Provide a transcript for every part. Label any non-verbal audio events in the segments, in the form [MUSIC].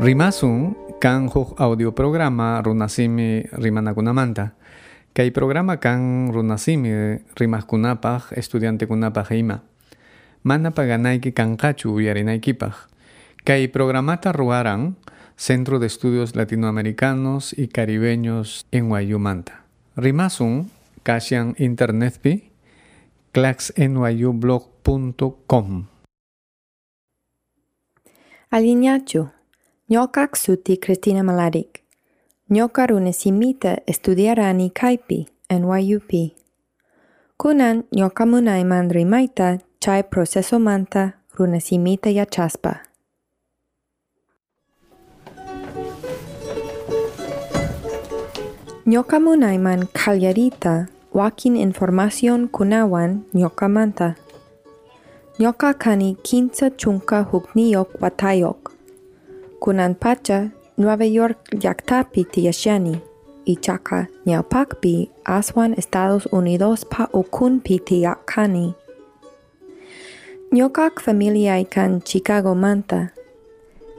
Rimasun kan audio programa runasimi rimanakunamanta. Kay programa kan runasimi rimaskunapaj estudiante kunapaj ima. Mana paganayki kankachu uyarinaykipaj. Kay programata ruaran Centro de Estudios Latinoamericanos y Caribeños en Wayumanta. Rimasun kasyan internetpi claxnyublog.com. Aliñachu. Ñoka suti Cristina Malarik. Ñoka runesimita estudiarani kaipi NYUP. Kunan ñoka munayman rimaita chay proceso manta runesimita yachaspa. Ñoka munayman kallarita wakin información kunawan ñoka manta. Ñoka kani kinsa chunka hukniyok watayok. Kunan pacha Nueva York llaqtapi tiyashani ichaqa ñawpaqpi aswan Estados Unidos pa ukunpi tiyaqani. Ñuqaq familiay kan Chicago manta.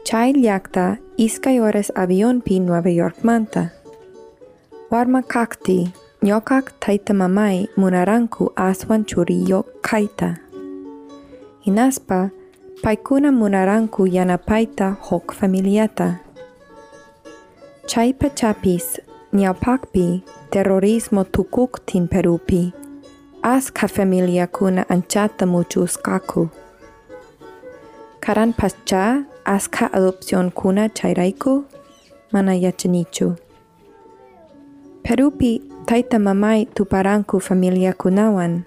Chay llaqta iskay horas avionpi Nueva York manta. Warma kaqti ñuqaq taytamamay munaranku aswan churiyo kayta. Hinaspa paykuna munaranku yanapayta huk familiata. Chay pachapis ñawpaqpi terrorismo tukuktin Perupi. Aska familia kuna anchata. Karan pascha aska adopción kuna chayrayku mana yachanichu. Perupi tayta mamay tuparanku familia kunawan.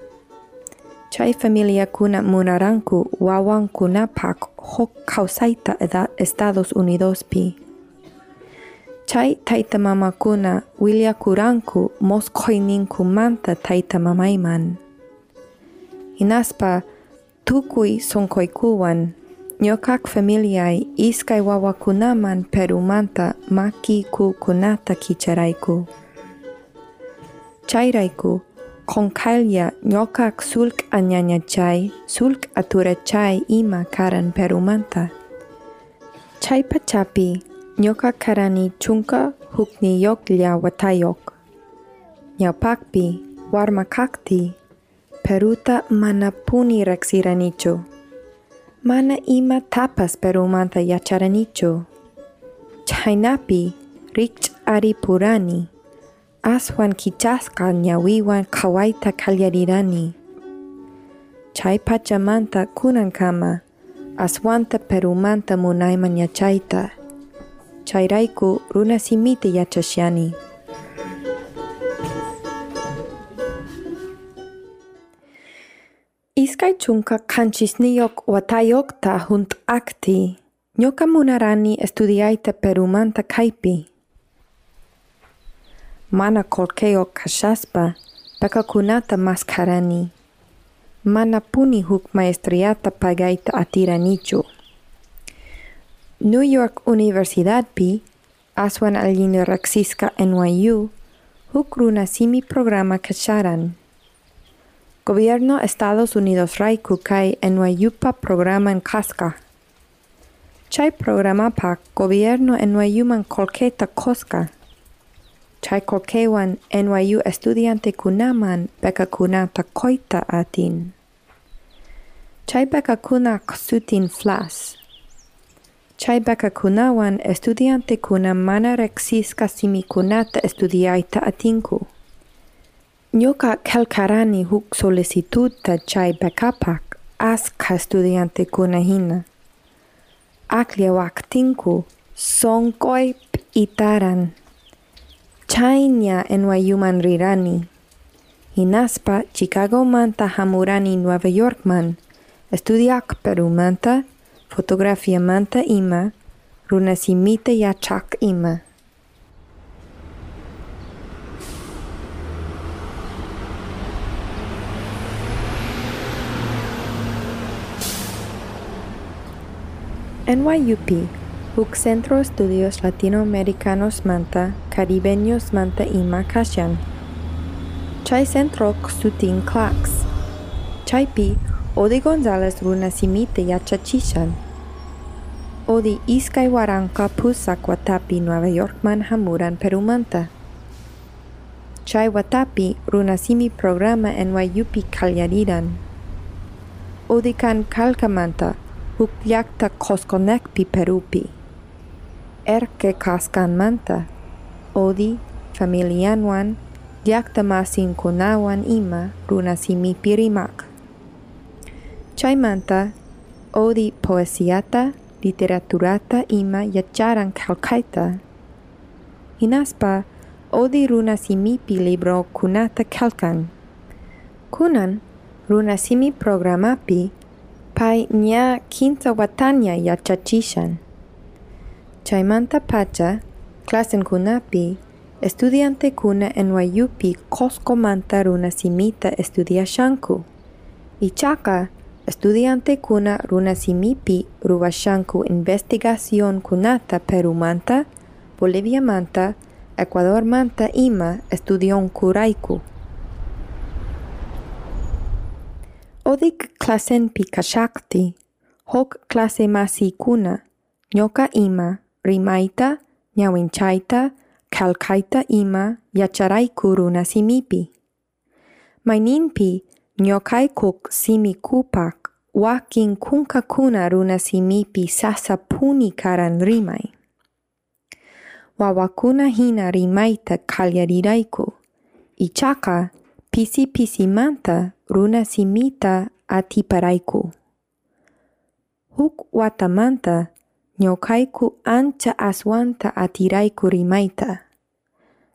Chay familia kuna munaranku wawan kunapak hok kawsayta Estados Unidos pi. Chay tayta mama kuna willakuranku mosqoyninku manta tayta mamayman. Hinaspa tukuy sonkoykuwan ñuqaq familiay iskay wawakunaman Perumanta maki kunata kicharayku. Chayrayku konkalia ya, nyokak sulk anyanya chai, sulk atura chai ima karan perumanta. Chai pachapi, nyoka karani chunka hukni yok lia watayok. Nyapakpi, warma kakti, peruta mana manapuni reksiranicho Mana ima tapas perumanta yacharanicho. Chainapi, rich ari purani aswan kichasqa ñawiwan qhawayta kallarirani. Chay pachamanta kunankama aswanta Perumanta munayman yachayta. Chayrayku runa simita yachashyani. Iskay chunka qanchisniyuq watayuqta hunt'aqti ñuqa munarani estudiayta Perumanta kaypi. Mana qullqiyuq kashaspa pakakunata maskarani. Mana puni huk maestriata pagayta atiranichu. New York Universidadpi aswan allin riqsisqa NYU huk runasimi programa kasharan. Gobierno Estados Unidos rayku kay NYUpa programan kasqa. Chay programapak gobierno NYUman qullqita qusqa. Chay qullqiwan NYU estudiante kunaman bekakunata qoyta atin. Chay bekakunaq sutin FLAS. Chay bekakunawan estudiante kuna mana riqsisqa simikunata estudiayta atinku. Ñuqa qillqarani huk solicitudta chay bekapak asqa estudiante kuna hina. Aqlla waqtinku sonqoy p'itaran. Chayña NYUman rirani. Hinaspa Chicago manta hamurani Nueva Yorkman. Estudiaq Perumanta, fotografia manta ima, runasimita yachaq ima. NYUP, Centro Estudios Latinoamericanos manta, Caribeños manta ima kasyan. Chay centro sutin clax. Chaypi Odi González runasimita yachachishan. Odi iskay waranka pusak watapi Nueva Yorkman hamuran Perumanta. Chay watapi runasimi programa NYUP kalyariran. Odi kan kalkamanta huk llaqta qosqonekpi Perupi. Erke kaskanmanta odi familianwan llaqta masinkunawan ima runasimipi rimaq. Chaymanta odi poesiata, literaturata ima yacharan kalkaita. Hinaspa odi runasimipi libro kunata kalkan. Kunan runasimi programapi pai nya quinta watanya yachachishan. Chaymanta pacha, klasen kunapi, estudiante kuna NYUP manta runasimita estudiashanku. Ichaka, estudiante kuna runasimipi ruwashanku investigación kunata Perumanta, Bolivia manta, Ecuador manta ima estudion kuraiku. Odik klasen pikashakti, hok klase masikuna, nyoka ima, rimayta ñawinchayta kalkaita ima yacharaykuruna simipi. Mayninpi ñoqaykuk simikupak wakin kunkakuna runa simipi sasapuni karan rimay. Wawakuna hina rimayta qalyarirayku. Ichaqa pisi pisimanta runa simita atiparayku. Huk watamanta Nyokaiku ancha aswanta atirayku rimayta.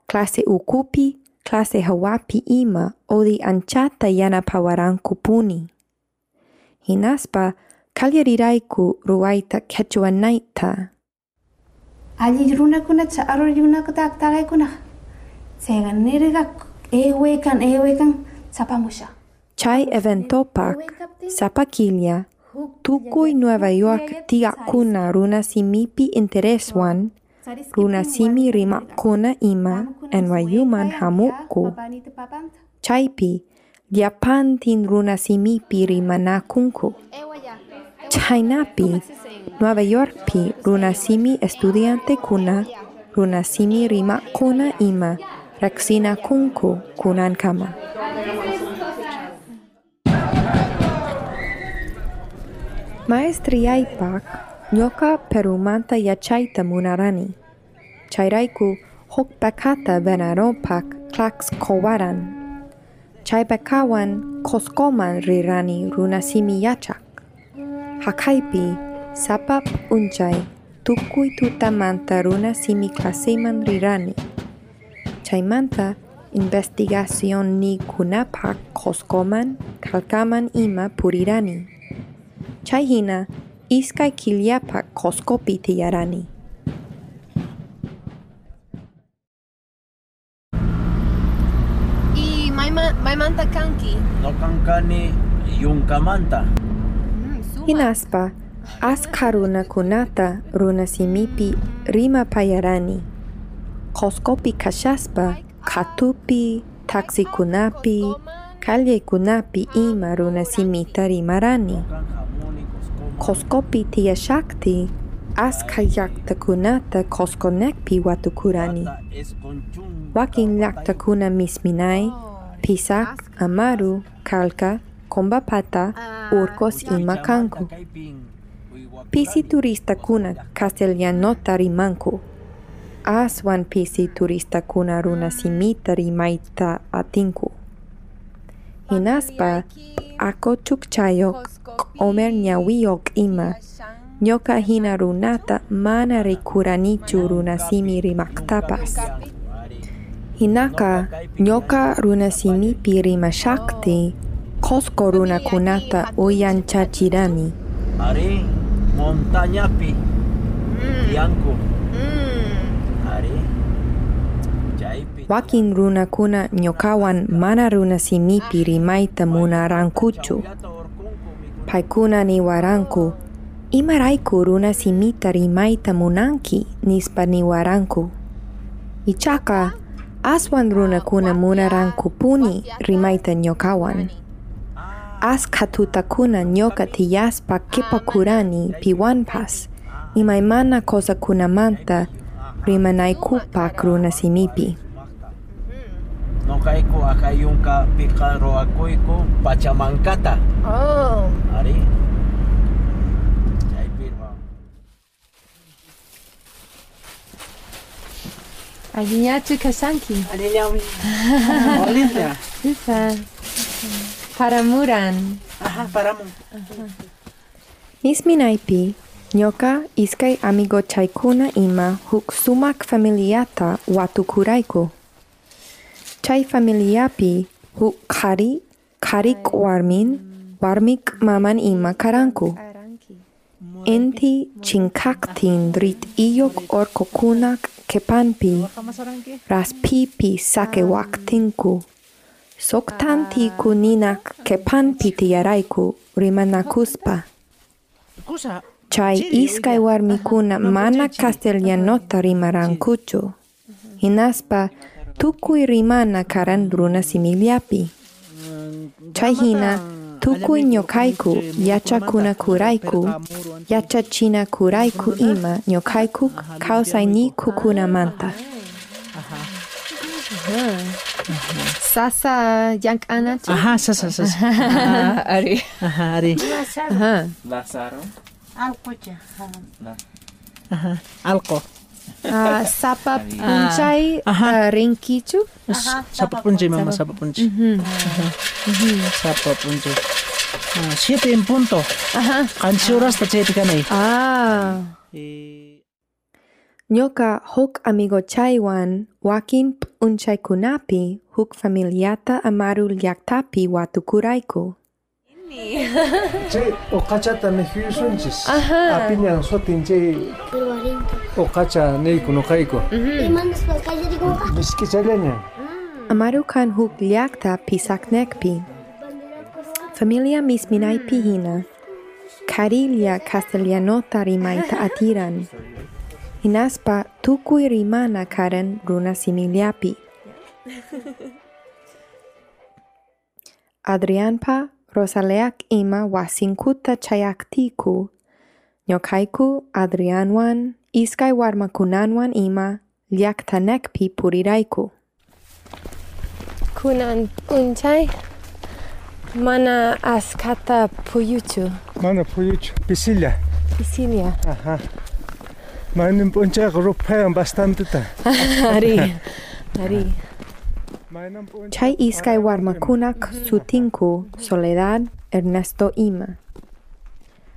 Klase ukupi, klase hawapi ima odi anchata yanapawaranku puni. Hinaspa kaliariraiku ruaita kechua naita. Aji runa kuna cha aru runa kuta arroz kuna. aqtaqaykuna. Seganirqa ewekan ewekan sapamusha. Chai eventopak sapakilia, Tukuy Nueva York tigakuna runasimipi intereswan, runasimi rimakuna ima NYUman hamuku. Chaypi, Diapantin runasimipi rimanakunku. Chaynapi, Nueva Yorkpi runasimi estudiante kuna, runasimi rimakuna ima, rexina kunku kunan kama. Maestriaypak, nyoka perumanta yachaita munarani. Chayraiku hokbakata venaropak klaks kowaran. Chaybakawan koskoman rirani runasimi yachak. Hakaipi, sapap unchay, tukuy tutamanta runasimi klaseman rirani. Chaymanta, investigación ni kunapak koskoman, kalkaman ima purirani. chay hina iskay koskopi qosqopi tiyarani y mayma, maymanta kanki? Noqankani yunkamanta hinaspa mm, runa simipi rima payarani. Koskopi kashaspa katupi taksi kunapi kalye kunapi ima runa simita rimarani Koskopi tiyashakti, aska llaqtakunata koskonekpi watukurani. Wakin llaqtakuna misminay, pisak, amaru, kalka, kombapata, urkos ima kanku. Pisi turista kuna castellanota rimanku. Aswan pisi turista kuna runasimita rimaita atinku. Hinaspa, ako chukchayok omer ñawiyok ima, nyoka hina runata mana rikuranichu runasimi rimaktapas. Hinaka, nyoka runasimipi rimashakti, kosko runakunata uyanchachirani. Ari montañapi tiyanku. wakin runakuna nyokawan mana runa runasimipi rimayta munarqankuchu paykuna niwaranku imarayku runasimita rimayta munanki nispa niwaranku ichaqa aswan runakuna munarankupuni rimayta ñokawan askha tutakuna ñoqa tiyaspa qipakurani piwanpas. Imaymana qosakunamanta runa simipi. Nokaiku akayunka pikaro iko pachamangkata Oh. Ari. Aginya tu kasanki. Aginya. [LAUGHS] Olivia. Isa. Paramuran. Aha, paramun. Nisminaipi. Nyoka iskai amigo chaikuna ima huk sumak familiata watu kuraiku. Chay familiapi huk qhari, qharik warmin, warmik maman ima karanku. Inti chinkaktin rit iyok orkokunak kepanpi, raspipi sakewaqtinku. Soktanti kuninak kepanpi tiyarayku rimanakuspa. Kusa. Chay iskay warmikuna mana castellanota rimarankuchu. Hinaspa tukui rimana karan bruna similiapi. Chaihina, tukui nyokaiku yachakuna kuraiku, yachachina kuraiku ima nyokaiku kausaini kukuna manta. Sasa yank anatu. Aha, sasa, sasa. Aha, ari. Aha, ari. Lazaro. Lazaro. Alco ya. Aha. Alco uh, sapa puncai uh, renkicu. Sapa puncai mama sapa puncai. Sapa puncai. Mhm. Ah, siapa siete en punto. Ajá. Kansi horas ini. Ah. Eh. Nyoka huk amigo chaiwan wakin p'unchaykunapi huk familiata amaru liaktapi watu kuraiku ini. [LAUGHS] Cek okacha tane tapi yang sotin cek. Okacha nei kuno kaiko. Iman pas kaya di kuka. Diski jalenya. Amaru kan huk liakta pisak nekpi. Familia misminai pihina. Karilia castellanota rimaita [LAUGHS] atiran. Inaspa tukui rimana karen runa similiapi. [LAUGHS] Adrianpa Rosaleak ima wasinkuta chayaktiku. Ñokayku Adrianwan iskay warmakunanwan ima llaqtanekpi purirayku. Kunan punchay. Mana askata puyuchu. Mana puyuchu. Pisilla. Sicilia. Ajá. Manin punchayqa rupayan bastantita. [LAUGHS] Ari. Ari. Chay iskay warmakunak sutinku Soledad Ernesto Ima.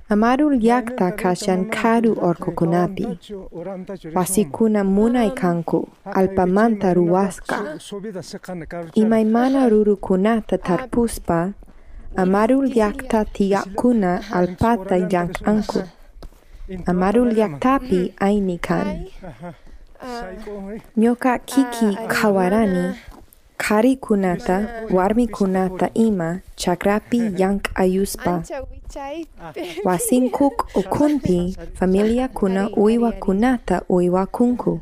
Amarul yakta kashan karu orkokunapi. Pasikuna munai kanku, alpamanta ruwaska. Imaimana rurukunata tarpuspa, amarul yakta tiakuna alpata yankanku. Amarul yaktapi ainikan. Nyoka kiki kawarani Kari kunata, warmi kunata ima, chakrapi yank ayuspa. Wasinkuk ukunpi, familia kuna uiwa kunata uiwa kunku.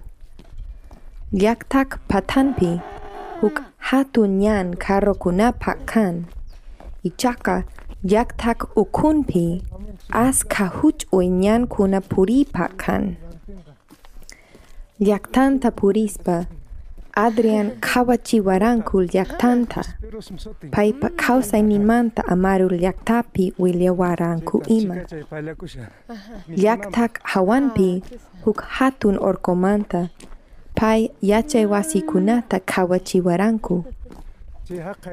Liaktak patanpi, huk hatunyan karo kuna pakkan. Ichaka, yaktak ukunpi, as kahuch uinyan kuna puri pakkan. Liaktanta purispa, Adrian kawachiwarankul llaktanta paypa kawsayninmanta amarul llaktapi williwaranku ima. Llaktak hawanpi huk hatun orkomanta. Pay yachay wasikunata kawachiwaranku.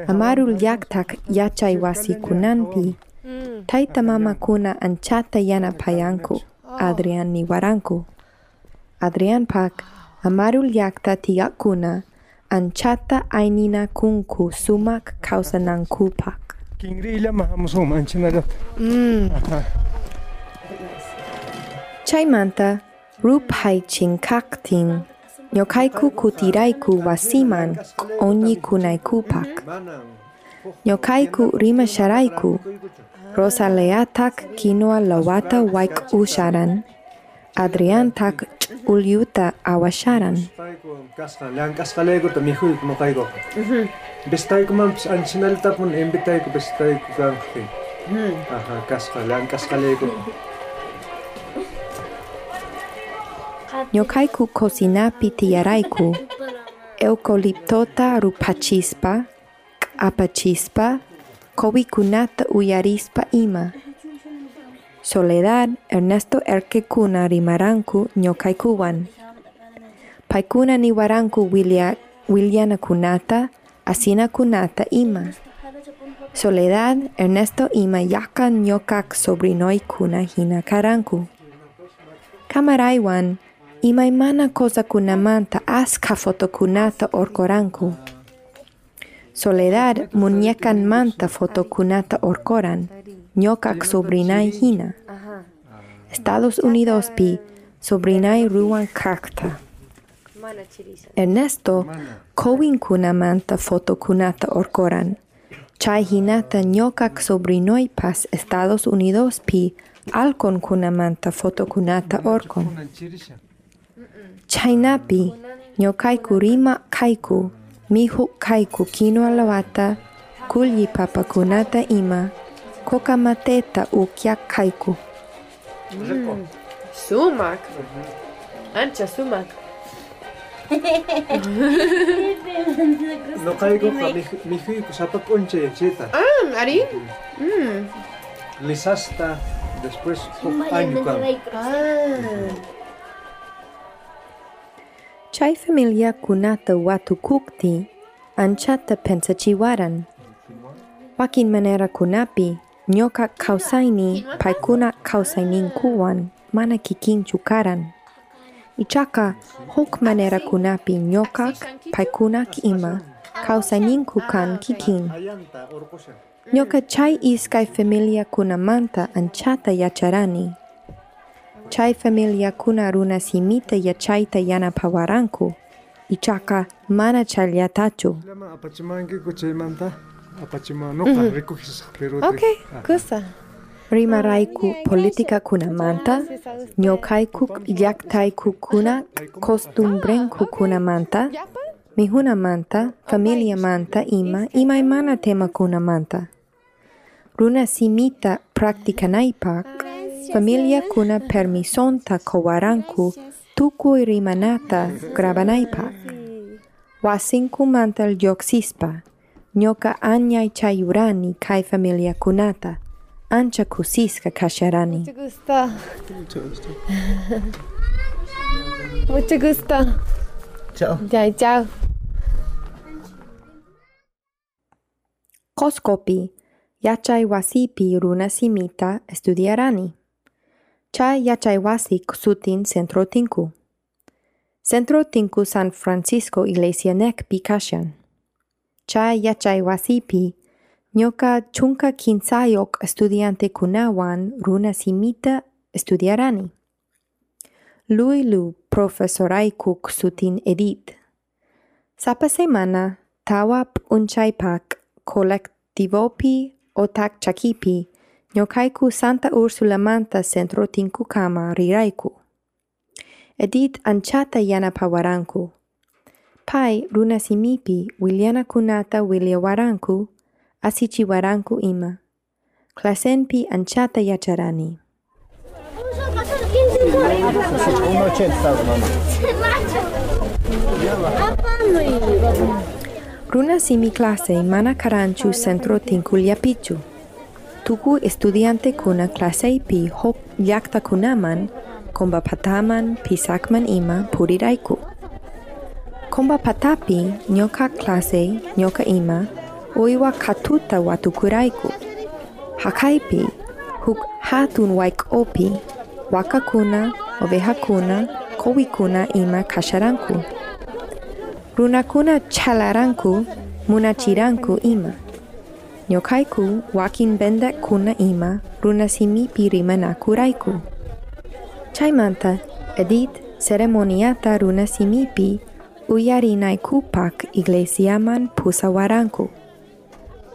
Amarul llaktak yachay wasikunanpi tayta mamakuna anchata yanapayanku Adrian niwaranku. Adrian pak. Amarul yakta amarulllaktatiya'kuna anchata ayninakunku sumaq kawsanankupak kinriyllama hamusqanman anchanallapi mm. chaymanta ruphachinkaktin nyokaiku kutiraiku wasiman onyi kunai kupak. Nyokaiku rima sharaiku. Rosa leatak kinoa lawata waik usharan. Adrian tak ch'ulyuta awasharan. Ñoqayku cocinapi tiyarayku eucaliptota rupachispa q'apachispa quwikunata uyarispa ima Soledad Ernesto Erquekuna rimaranku ñoqaykuwan paykuna niwaranku Wilia, Wilianakunata asinakunata ima. Soledad Ernesto ima yaqa ñoqaq sobrinoykuna hina karanku. Kamaraywan imaymana kosakunamanta askha fotokunata orkoranku. Soledad muñecanmanta fotokunata orkoran ñoqaq sobrinay hina. Estados Unidos pi. Sobrinay ruan kaqta Ernesto kowinkunamanta fotokunata orkoran. Chay hinata ñoqaq sobrinoypas Estados Unidos pi. Alkonkunamanta fotokunata orkon. Chaynapi ñoqayku rima kayku mihu kayku quinoa lawata kulli papakunata ima コカマテータウキャカイコ Mm. Sumak. Mhm. Ancha sumak. [LAUGHS] no caigo pa mi, mi hijo, sapa ponche cheta. Ah, ari. Mm. Lisasta después año kan. Ah. Chai familia kunata watu kukti anchata pensachiwaran. Wakin manera kunapi ñoqa paikuna paykuna kawsayninkuwan mana kikin chukaran. Ichaka huk manera kunapi nyoka paikuna ima kawsayninku kan kikin. nyoka chay iskay familia kunamanta anchata yacharani. Chay familia kuna runa simita yachayta yanapawaranku. Ichaka mana challatachu. Lama apachimankiku chaymanta apachima nuqa rikukisaq Perú. Okay, gusta. Rimarayku politika kunamanta, ñoqaykuk llaqtayku kuna costumbrenku kunamanta, mihunamanta, familiamanta ima imaymana tema kunamanta. Runa simita practicanaypak, familia kuna permisonta kowaranku tukuy rimanata grabanaypak. Wasinkumanta lluqsispa, ñoqa anyay chayurani kay familia kunata, ancha kusisqa kasharani. Mucho gusto. Mucho gusto. Chao. Ya, chao. Qosqopi, yachay wasipi runa simita estudiarani. Chay yachay wasi sutin Centro Tinku. Centro Tinku San Francisco Iglesia Nekpi kashan. Chay yachay wasipi, ñoqa chunka kinsayok estudiante kunawan runa simita estudiarani. Lui lu profesoraykuk sutin Edith. Sapa semana tawap unchaypak kolektivopi otak chakipi ñoqayku Santa Ursula Manta Centro Tinku Kama rirayku. Edith anchata yanapawaranku. Pai runa simipi kunata wiliawaranku asichiwaranku ima. Clasenpi anchata yacharani. Runa simi clase mana karanchu centro tinkuliapichu. Tuku estudiante kuna clase pi hok yakta kunaman, komba pataman pisakman ima puriraiku. Komba patapi nyoka klase nyoka ima, oiwa katuta watu kuraiku. Hakaipi huk hatun waik opi, wakakuna, ovehakuna kowikuna ima kasharanku. Runakuna chalaranku, munachiranku ima. Nyokaiku wakin benda kuna ima runasimipi rimanakurayku. Chaimanta edit ceremoniata runasimipi uyarinaykupak iglesiaman pusawaranku.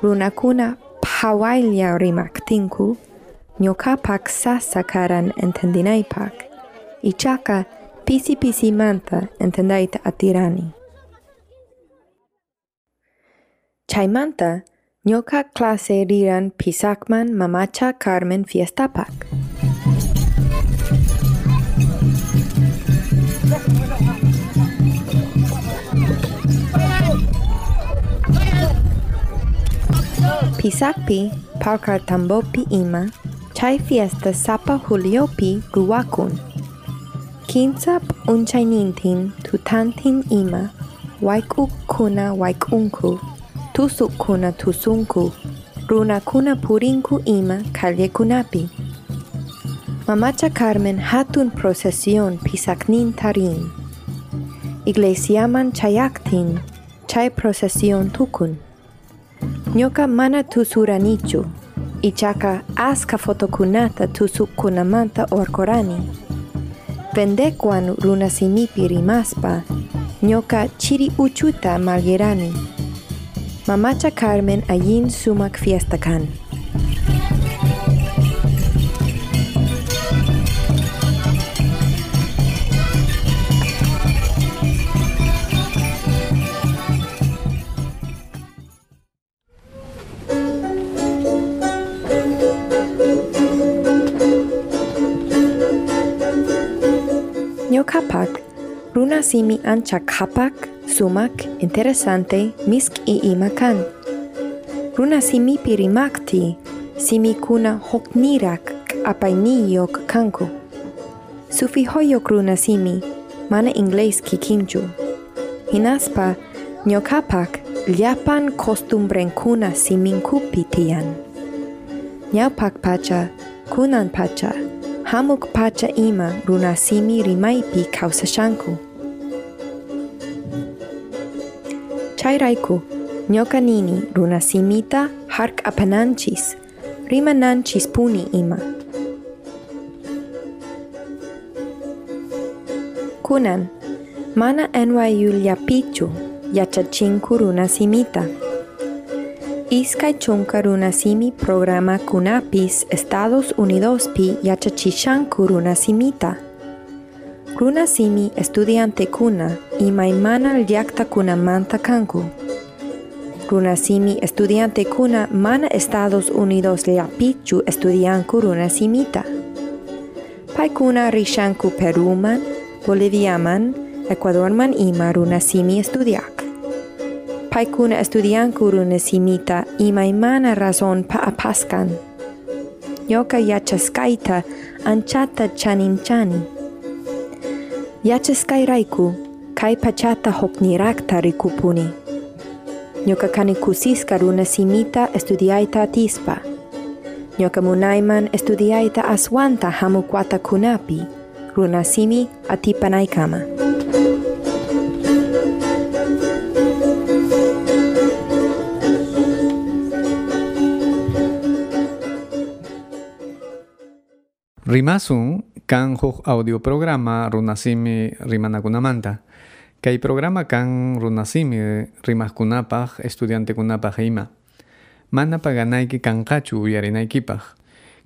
Runakuna phawaylla rimaktinku, ñoqapak sasa karan entendinaypak. Ichaqa pisi pisimanta entendayta atirani. Chaymanta, ñoqa clase riran pisakman mamacha Carmen fiestapak. Pisakpi, Parkar Tambopi ima, chay fiesta sapa Juliopi ruwakun. Kinsap unchaynintin tutantin ima, waikuk kuna waikunku, tusuk kuna tusunku, runa kuna purinku ima calle kunapi. Mamacha Carmen hatun procesión pisaknin tarin. Iglesiaman chayaktin, chay procesión tukun. Nyoka mana tusuranichu, ichaka aska fotokunata tusukunamanta orkorani. Vendekuan runasimipi rimaspa, nyoka chiri uchuta malgerani. Mamacha Carmen ayin sumak fiestakan. Ñokapak, simi ancha kapak, sumak, interesante, misk i imakan. Runa simi pirimakti, simi kuna hoknirak apainiyok kanku. Sufi hoyok runa simi, mana inglés kikinju. Hinaspa, ñokapak, llapan costumbren kuna siminkupi tiyan. Ñawpak pacha, kunan pacha, hamuk pacha ima runasimi rimaipi kausashanku. Chayraiku, nyoka nini runasimita hark apananchis, rimananchis puni ima. Kunan, mana NYU llapichu, yachachinku runasimita. Iskay chunka runasimi programa kunapis Estados Unidos pi yachachishanku runasimita. Runasimi estudiante kuna imaymana llakta kunamanta kanku. Runasimi estudiante kuna mana Estados Unidos llapichu estudianku runasimita. Paikuna rishanku Peruman, Boliviaman, Ecuadorman ima runasimi estudiak. Paikuna estudianku runasimita imaymana razon pa apaskan. Yoka yachaskaita anchata yacheskay rayku kay pachata hoknirakta rikupuni ñuka kani kusisqa runa simita estudiayta atispa ñuka munayman estudiayta aswanta hamukwatakunapi runa simi atipanaykama Rimasun kan huk audio programa runasimi rimanakunamanta. Kay programa kan runasimi rimaskunapaj estudiantekunapaj ima. Mana paganayki kanqachu uyarinaykipaj.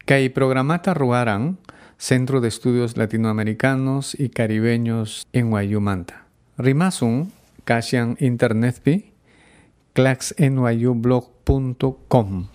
Kay programata ruaran Centro de Estudios Latinoamericanos y Caribeños en Guayumanta. Rimasun kashan internetpi claxnyublog.com.